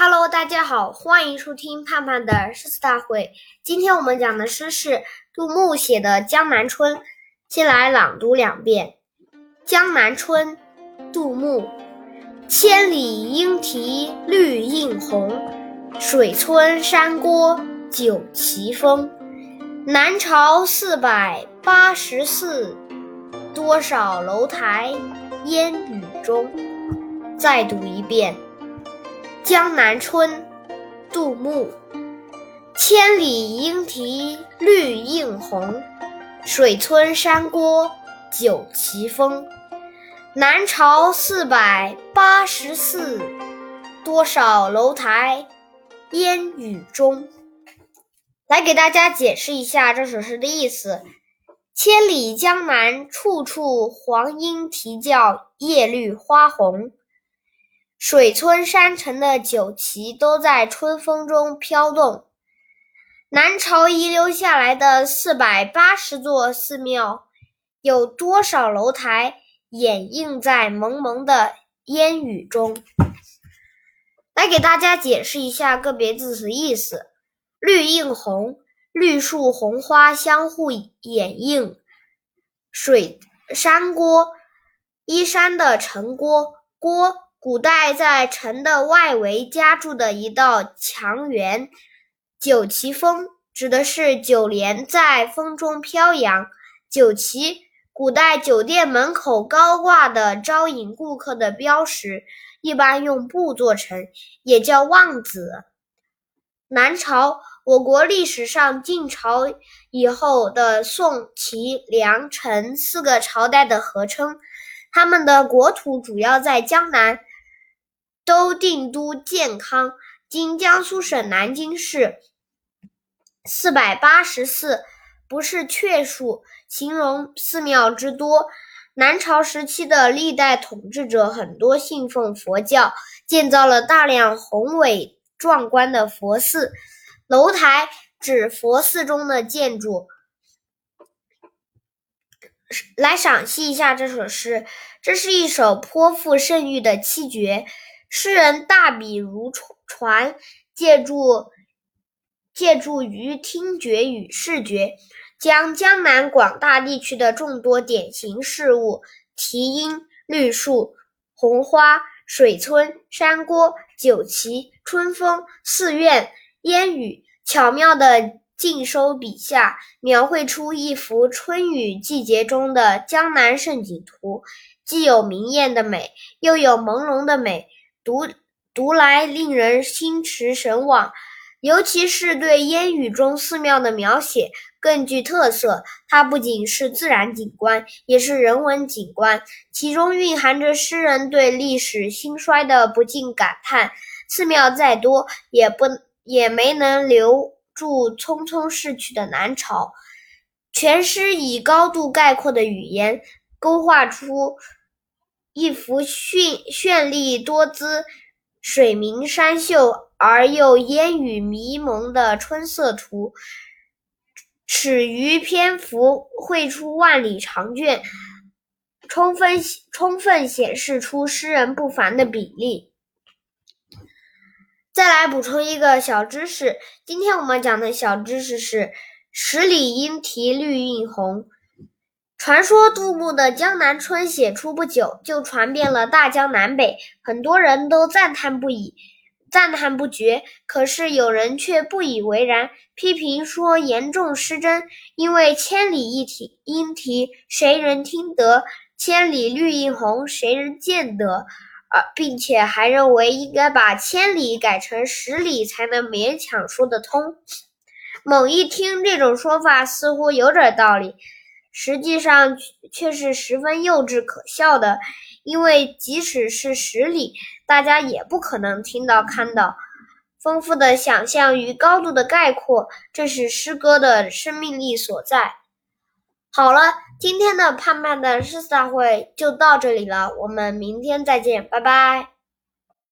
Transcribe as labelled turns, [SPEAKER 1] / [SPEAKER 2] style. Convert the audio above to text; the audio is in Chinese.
[SPEAKER 1] Hello，大家好，欢迎收听盼盼的诗词大会。今天我们讲的诗是杜牧写的《江南春》，先来朗读两遍《江南春》。杜牧：千里莺啼绿映红，水村山郭酒旗风。南朝四百八十寺，多少楼台烟雨中。再读一遍。《江南春》杜牧：千里莺啼绿映红，水村山郭酒旗风。南朝四百八十寺，多少楼台烟雨中。来给大家解释一下这首诗的意思：千里江南，处处黄莺啼叫，叶绿花红。水村山城的酒旗都在春风中飘动。南朝遗留下来的四百八十座寺庙，有多少楼台掩映在蒙蒙的烟雨中？来给大家解释一下个别字词意思：绿映红，绿树红花相互掩映；水山郭，依山的城郭郭。古代在城的外围加筑的一道墙垣，酒旗风指的是酒帘在风中飘扬。酒旗，古代酒店门口高挂的招引顾客的标识，一般用布做成，也叫望子。南朝，我国历史上晋朝以后的宋、齐、梁、陈四个朝代的合称，他们的国土主要在江南。都定都建康，今江苏省南京市。四百八十寺不是确数，形容寺庙之多。南朝时期的历代统治者很多信奉佛教，建造了大量宏伟壮观的佛寺。楼台指佛寺中的建筑。来赏析一下这首诗，这是一首颇富盛誉的七绝。诗人大笔如椽，借助借助于听觉与视觉，将江南广大地区的众多典型事物——啼莺、绿树、红花、水村、山郭、酒旗、春风、寺院、烟雨，巧妙地尽收笔下，描绘出一幅春雨季节中的江南胜景图，既有明艳的美，又有朦胧的美。读读来令人心驰神往，尤其是对烟雨中寺庙的描写更具特色。它不仅是自然景观，也是人文景观，其中蕴含着诗人对历史兴衰的不禁感叹。寺庙再多，也不也没能留住匆匆逝去的南朝。全诗以高度概括的语言，勾画出。一幅绚绚丽多姿、水明山秀而又烟雨迷蒙的春色图，始于篇幅绘出万里长卷，充分充分显示出诗人不凡的笔力。再来补充一个小知识，今天我们讲的小知识是“十里莺啼绿映红”。传说杜牧的《江南春》写出不久，就传遍了大江南北，很多人都赞叹不已，赞叹不绝。可是有人却不以为然，批评说严重失真，因为千里一啼莺啼，谁人听得？千里绿映红，谁人见得？而并且还认为应该把千里改成十里，才能勉强说得通。猛一听，这种说法似乎有点道理。实际上却是十分幼稚可笑的，因为即使是十里，大家也不可能听到看到。丰富的想象与高度的概括，正是诗歌的生命力所在。好了，今天的盼盼的诗词大会就到这里了，我们明天再见，拜拜。